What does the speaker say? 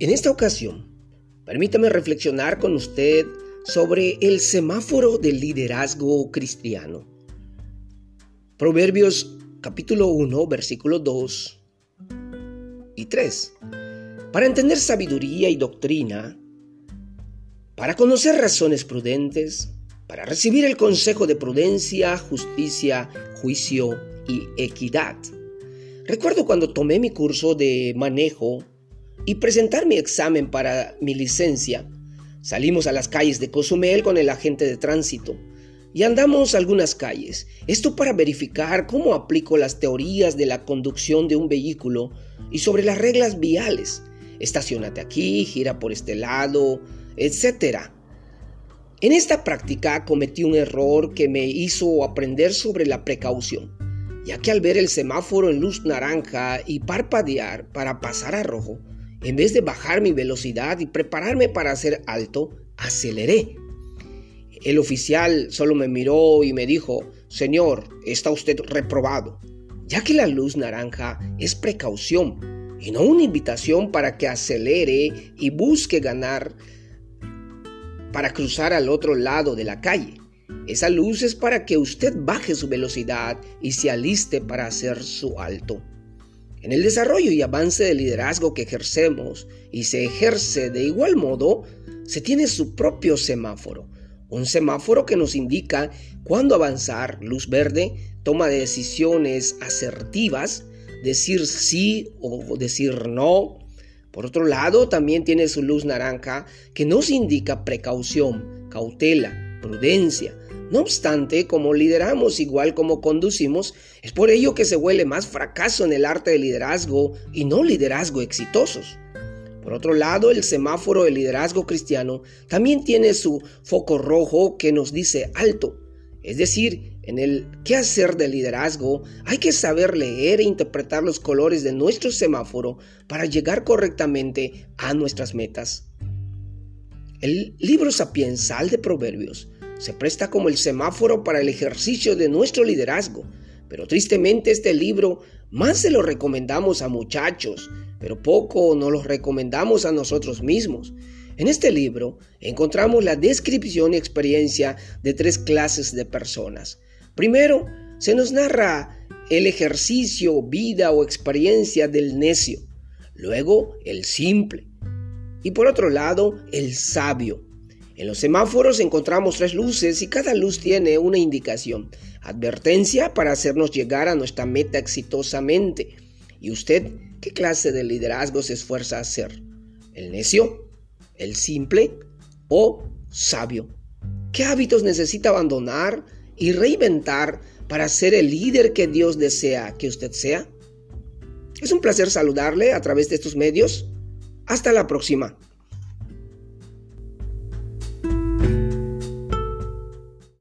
En esta ocasión, permítame reflexionar con usted sobre el semáforo del liderazgo cristiano. Proverbios capítulo 1, versículos 2 y 3. Para entender sabiduría y doctrina, para conocer razones prudentes, para recibir el consejo de prudencia, justicia, juicio y equidad. Recuerdo cuando tomé mi curso de manejo y presentar mi examen para mi licencia, salimos a las calles de Cozumel con el agente de tránsito y andamos algunas calles. Esto para verificar cómo aplico las teorías de la conducción de un vehículo y sobre las reglas viales. Estacionate aquí, gira por este lado, etc. En esta práctica cometí un error que me hizo aprender sobre la precaución, ya que al ver el semáforo en luz naranja y parpadear para pasar a rojo, en vez de bajar mi velocidad y prepararme para hacer alto, aceleré. El oficial solo me miró y me dijo, Señor, está usted reprobado, ya que la luz naranja es precaución y no una invitación para que acelere y busque ganar para cruzar al otro lado de la calle. Esa luz es para que usted baje su velocidad y se aliste para hacer su alto. En el desarrollo y avance del liderazgo que ejercemos y se ejerce de igual modo, se tiene su propio semáforo. Un semáforo que nos indica cuándo avanzar, luz verde, toma de decisiones asertivas, decir sí o decir no, por otro lado, también tiene su luz naranja que nos indica precaución, cautela, prudencia. No obstante, como lideramos igual como conducimos, es por ello que se huele más fracaso en el arte del liderazgo y no liderazgo exitosos. Por otro lado, el semáforo del liderazgo cristiano también tiene su foco rojo que nos dice alto, es decir, en el qué hacer de liderazgo hay que saber leer e interpretar los colores de nuestro semáforo para llegar correctamente a nuestras metas. El libro sapiensal de Proverbios se presta como el semáforo para el ejercicio de nuestro liderazgo, pero tristemente este libro más se lo recomendamos a muchachos, pero poco nos lo recomendamos a nosotros mismos. En este libro encontramos la descripción y experiencia de tres clases de personas. Primero, se nos narra el ejercicio, vida o experiencia del necio. Luego, el simple. Y por otro lado, el sabio. En los semáforos encontramos tres luces y cada luz tiene una indicación. Advertencia para hacernos llegar a nuestra meta exitosamente. ¿Y usted qué clase de liderazgo se esfuerza a hacer? ¿El necio? el simple o sabio. ¿Qué hábitos necesita abandonar y reinventar para ser el líder que Dios desea que usted sea? Es un placer saludarle a través de estos medios. Hasta la próxima.